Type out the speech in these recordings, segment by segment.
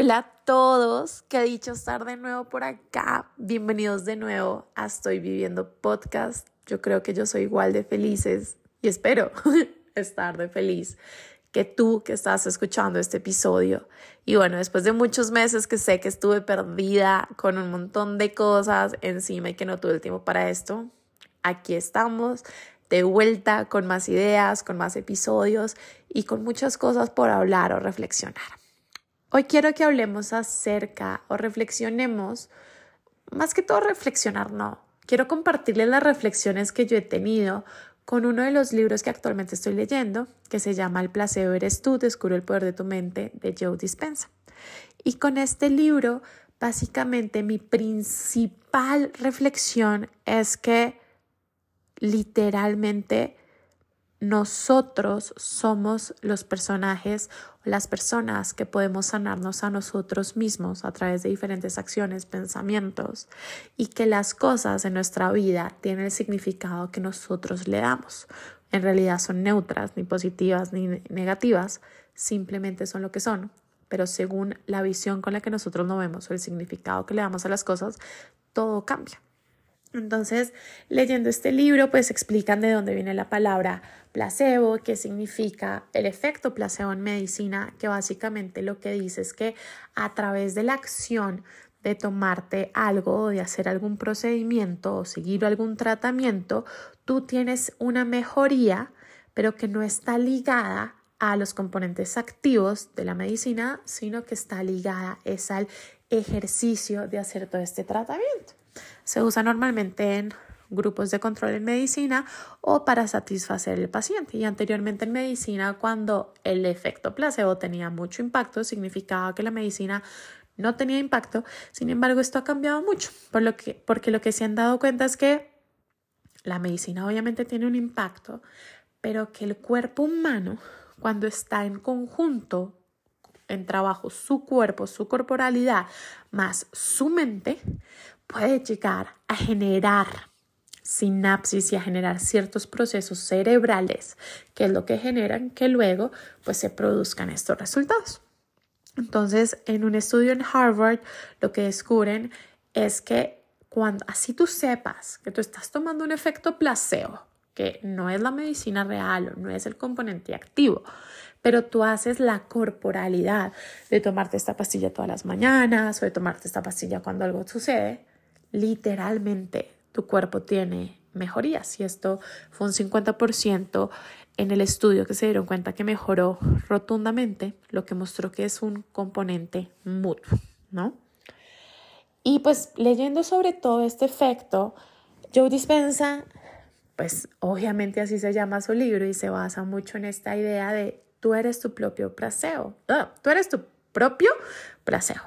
Hola a todos, qué dicho estar de nuevo por acá. Bienvenidos de nuevo a Estoy Viviendo Podcast. Yo creo que yo soy igual de felices y espero estar de feliz que tú que estás escuchando este episodio. Y bueno, después de muchos meses que sé que estuve perdida con un montón de cosas encima y que no tuve el tiempo para esto, aquí estamos de vuelta con más ideas, con más episodios y con muchas cosas por hablar o reflexionar. Hoy quiero que hablemos acerca o reflexionemos, más que todo reflexionar, no. Quiero compartirles las reflexiones que yo he tenido con uno de los libros que actualmente estoy leyendo, que se llama El placebo eres tú, descubre el poder de tu mente, de Joe Dispensa. Y con este libro, básicamente mi principal reflexión es que literalmente nosotros somos los personajes las personas que podemos sanarnos a nosotros mismos a través de diferentes acciones, pensamientos y que las cosas en nuestra vida tienen el significado que nosotros le damos. En realidad son neutras, ni positivas ni negativas, simplemente son lo que son. Pero según la visión con la que nosotros nos vemos o el significado que le damos a las cosas, todo cambia. Entonces, leyendo este libro, pues explican de dónde viene la palabra placebo, qué significa el efecto placebo en medicina, que básicamente lo que dice es que a través de la acción de tomarte algo o de hacer algún procedimiento o seguir algún tratamiento, tú tienes una mejoría, pero que no está ligada a los componentes activos de la medicina, sino que está ligada es al ejercicio de hacer todo este tratamiento. Se usa normalmente en grupos de control en medicina o para satisfacer el paciente. Y anteriormente en medicina, cuando el efecto placebo tenía mucho impacto, significaba que la medicina no tenía impacto. Sin embargo, esto ha cambiado mucho, por lo que, porque lo que se han dado cuenta es que la medicina obviamente tiene un impacto, pero que el cuerpo humano, cuando está en conjunto en trabajo su cuerpo, su corporalidad, más su mente, puede llegar a generar sinapsis y a generar ciertos procesos cerebrales, que es lo que generan que luego pues se produzcan estos resultados. Entonces, en un estudio en Harvard, lo que descubren es que cuando así tú sepas que tú estás tomando un efecto placebo, que no es la medicina real o no es el componente activo, pero tú haces la corporalidad de tomarte esta pastilla todas las mañanas o de tomarte esta pastilla cuando algo sucede, literalmente tu cuerpo tiene mejorías y esto fue un 50% en el estudio que se dieron cuenta que mejoró rotundamente, lo que mostró que es un componente mutuo, ¿no? Y pues leyendo sobre todo este efecto, Joe Dispensa, pues obviamente así se llama su libro y se basa mucho en esta idea de tú eres tu propio placebo, tú eres tu propio placebo.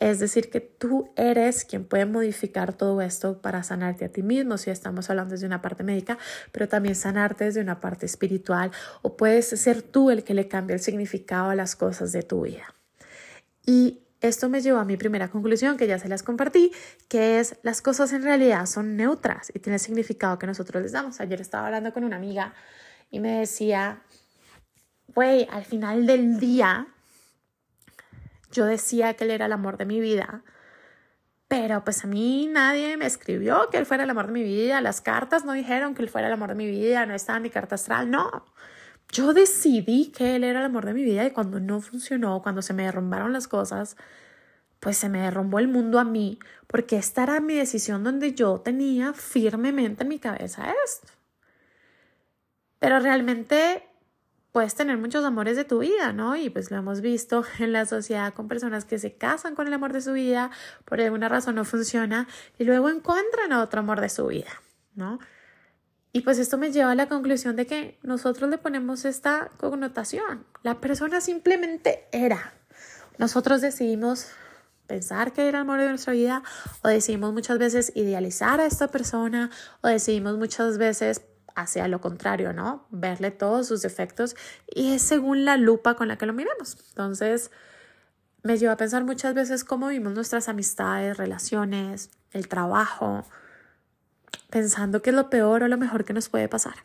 Es decir, que tú eres quien puede modificar todo esto para sanarte a ti mismo, si estamos hablando desde una parte médica, pero también sanarte desde una parte espiritual, o puedes ser tú el que le cambie el significado a las cosas de tu vida. Y esto me llevó a mi primera conclusión, que ya se las compartí, que es las cosas en realidad son neutras y tienen el significado que nosotros les damos. Ayer estaba hablando con una amiga y me decía, güey, al final del día yo decía que él era el amor de mi vida, pero pues a mí nadie me escribió que él fuera el amor de mi vida, las cartas no dijeron que él fuera el amor de mi vida, no estaba en mi carta astral, no. Yo decidí que él era el amor de mi vida y cuando no funcionó, cuando se me derrumbaron las cosas, pues se me derrumbó el mundo a mí, porque esta era mi decisión donde yo tenía firmemente en mi cabeza esto. Pero realmente puedes tener muchos amores de tu vida, ¿no? Y pues lo hemos visto en la sociedad con personas que se casan con el amor de su vida, por alguna razón no funciona, y luego encuentran otro amor de su vida, ¿no? Y pues esto me lleva a la conclusión de que nosotros le ponemos esta connotación. La persona simplemente era. Nosotros decidimos pensar que era el amor de nuestra vida o decidimos muchas veces idealizar a esta persona o decidimos muchas veces hacia lo contrario, ¿no? Verle todos sus defectos y es según la lupa con la que lo miremos. Entonces, me lleva a pensar muchas veces cómo vimos nuestras amistades, relaciones, el trabajo, pensando que es lo peor o lo mejor que nos puede pasar.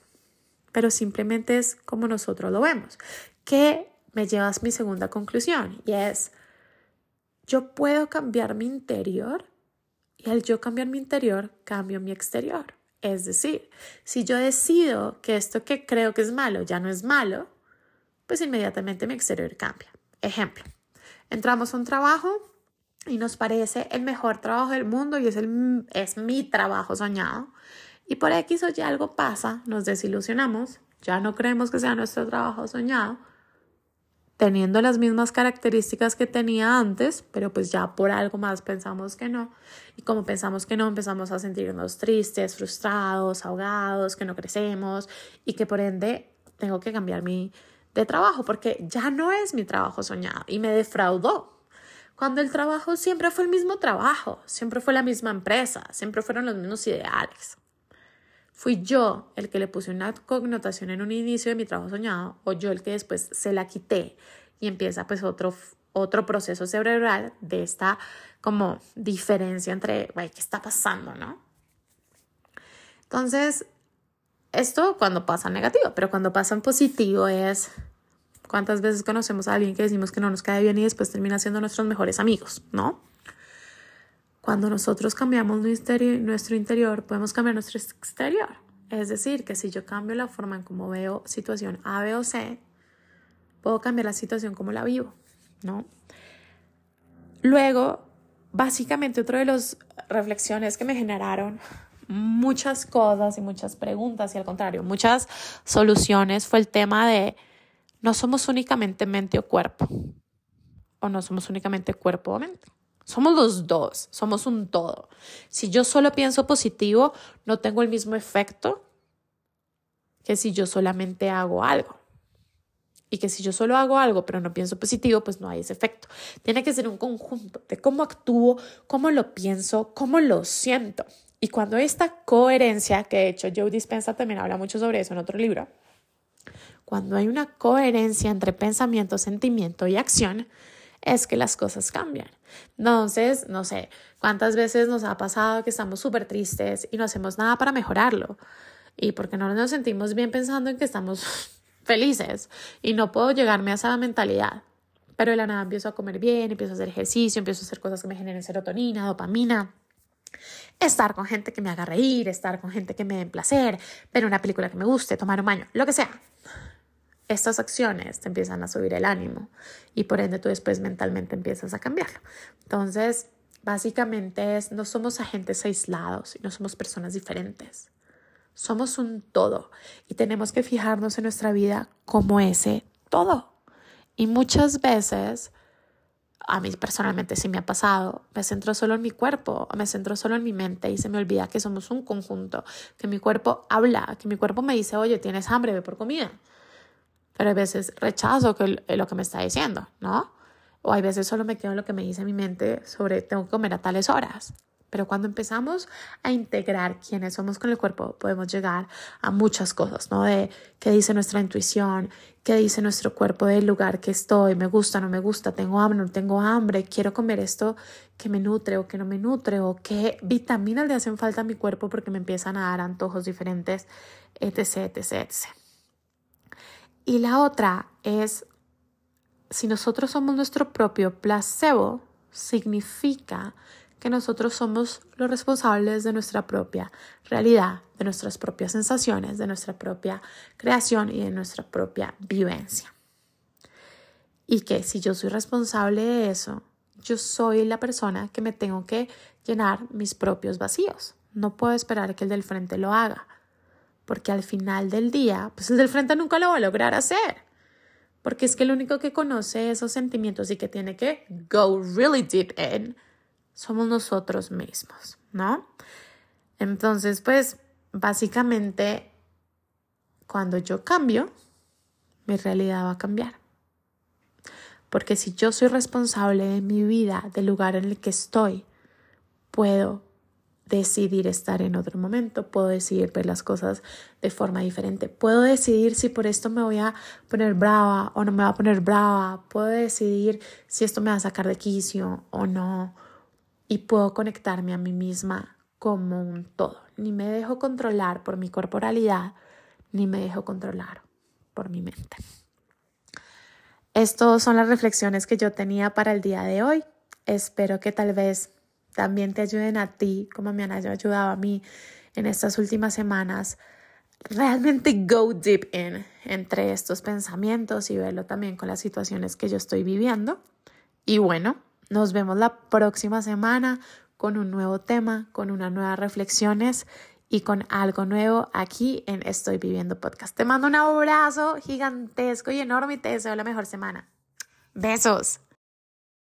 Pero simplemente es como nosotros lo vemos. Que me lleva a mi segunda conclusión y es, yo puedo cambiar mi interior y al yo cambiar mi interior, cambio mi exterior. Es decir, si yo decido que esto que creo que es malo ya no es malo, pues inmediatamente mi exterior cambia. Ejemplo, entramos a un trabajo y nos parece el mejor trabajo del mundo y es, el, es mi trabajo soñado. Y por X o Y algo pasa, nos desilusionamos, ya no creemos que sea nuestro trabajo soñado, teniendo las mismas características que tenía antes, pero pues ya por algo más pensamos que no. Y como pensamos que no, empezamos a sentirnos tristes, frustrados, ahogados, que no crecemos y que por ende tengo que cambiar mi de trabajo porque ya no es mi trabajo soñado y me defraudó. Cuando el trabajo siempre fue el mismo trabajo, siempre fue la misma empresa, siempre fueron los mismos ideales. Fui yo el que le puse una connotación en un inicio de mi trabajo soñado o yo el que después se la quité y empieza pues otro, otro proceso cerebral de esta como diferencia entre, güey, ¿qué está pasando, no? Entonces, esto cuando pasa negativo, pero cuando pasa en positivo es cuántas veces conocemos a alguien que decimos que no nos cae bien y después termina siendo nuestros mejores amigos, ¿no? Cuando nosotros cambiamos nuestro interior, podemos cambiar nuestro exterior. Es decir, que si yo cambio la forma en cómo veo situación A, B o C, puedo cambiar la situación como la vivo, ¿no? Luego, básicamente, otra de las reflexiones que me generaron muchas cosas y muchas preguntas y al contrario, muchas soluciones fue el tema de no somos únicamente mente o cuerpo, o no somos únicamente cuerpo o mente. Somos los dos, somos un todo. Si yo solo pienso positivo, no tengo el mismo efecto que si yo solamente hago algo. Y que si yo solo hago algo pero no pienso positivo, pues no hay ese efecto. Tiene que ser un conjunto de cómo actúo, cómo lo pienso, cómo lo siento. Y cuando esta coherencia, que de hecho Joe Dispensa también habla mucho sobre eso en otro libro, cuando hay una coherencia entre pensamiento, sentimiento y acción, es que las cosas cambian. Entonces, no sé, ¿cuántas veces nos ha pasado que estamos súper tristes y no hacemos nada para mejorarlo? Y porque no nos sentimos bien pensando en que estamos felices y no puedo llegarme a esa mentalidad. Pero de la nada empiezo a comer bien, empiezo a hacer ejercicio, empiezo a hacer cosas que me generen serotonina, dopamina. Estar con gente que me haga reír, estar con gente que me dé placer, ver una película que me guste, tomar un baño, lo que sea estas acciones te empiezan a subir el ánimo y por ende tú después mentalmente empiezas a cambiarlo. Entonces, básicamente es, no somos agentes aislados y no somos personas diferentes. Somos un todo y tenemos que fijarnos en nuestra vida como ese todo. Y muchas veces, a mí personalmente sí me ha pasado, me centro solo en mi cuerpo, me centro solo en mi mente y se me olvida que somos un conjunto, que mi cuerpo habla, que mi cuerpo me dice, oye, tienes hambre, ve por comida pero hay veces rechazo que, lo que me está diciendo, ¿no? O hay veces solo me quedo en lo que me dice mi mente sobre tengo que comer a tales horas. Pero cuando empezamos a integrar quiénes somos con el cuerpo, podemos llegar a muchas cosas, ¿no? De qué dice nuestra intuición, qué dice nuestro cuerpo del lugar que estoy, me gusta, no me gusta, tengo hambre, no tengo hambre, quiero comer esto que me nutre o que no me nutre, o qué vitaminas le hacen falta a mi cuerpo porque me empiezan a dar antojos diferentes, etc., etc., etc. Y la otra es, si nosotros somos nuestro propio placebo, significa que nosotros somos los responsables de nuestra propia realidad, de nuestras propias sensaciones, de nuestra propia creación y de nuestra propia vivencia. Y que si yo soy responsable de eso, yo soy la persona que me tengo que llenar mis propios vacíos. No puedo esperar que el del frente lo haga porque al final del día, pues el del frente nunca lo va a lograr hacer, porque es que el único que conoce esos sentimientos y que tiene que go really deep in somos nosotros mismos, ¿no? Entonces, pues básicamente, cuando yo cambio, mi realidad va a cambiar. Porque si yo soy responsable de mi vida, del lugar en el que estoy, puedo decidir estar en otro momento, puedo decidir ver las cosas de forma diferente, puedo decidir si por esto me voy a poner brava o no me va a poner brava, puedo decidir si esto me va a sacar de quicio o no y puedo conectarme a mí misma como un todo. Ni me dejo controlar por mi corporalidad, ni me dejo controlar por mi mente. Estas son las reflexiones que yo tenía para el día de hoy. Espero que tal vez también te ayuden a ti, como me han ayudado a mí en estas últimas semanas, realmente go deep in entre estos pensamientos y verlo también con las situaciones que yo estoy viviendo. Y bueno, nos vemos la próxima semana con un nuevo tema, con unas nuevas reflexiones y con algo nuevo aquí en Estoy Viviendo Podcast. Te mando un abrazo gigantesco y enorme y te deseo la mejor semana. Besos.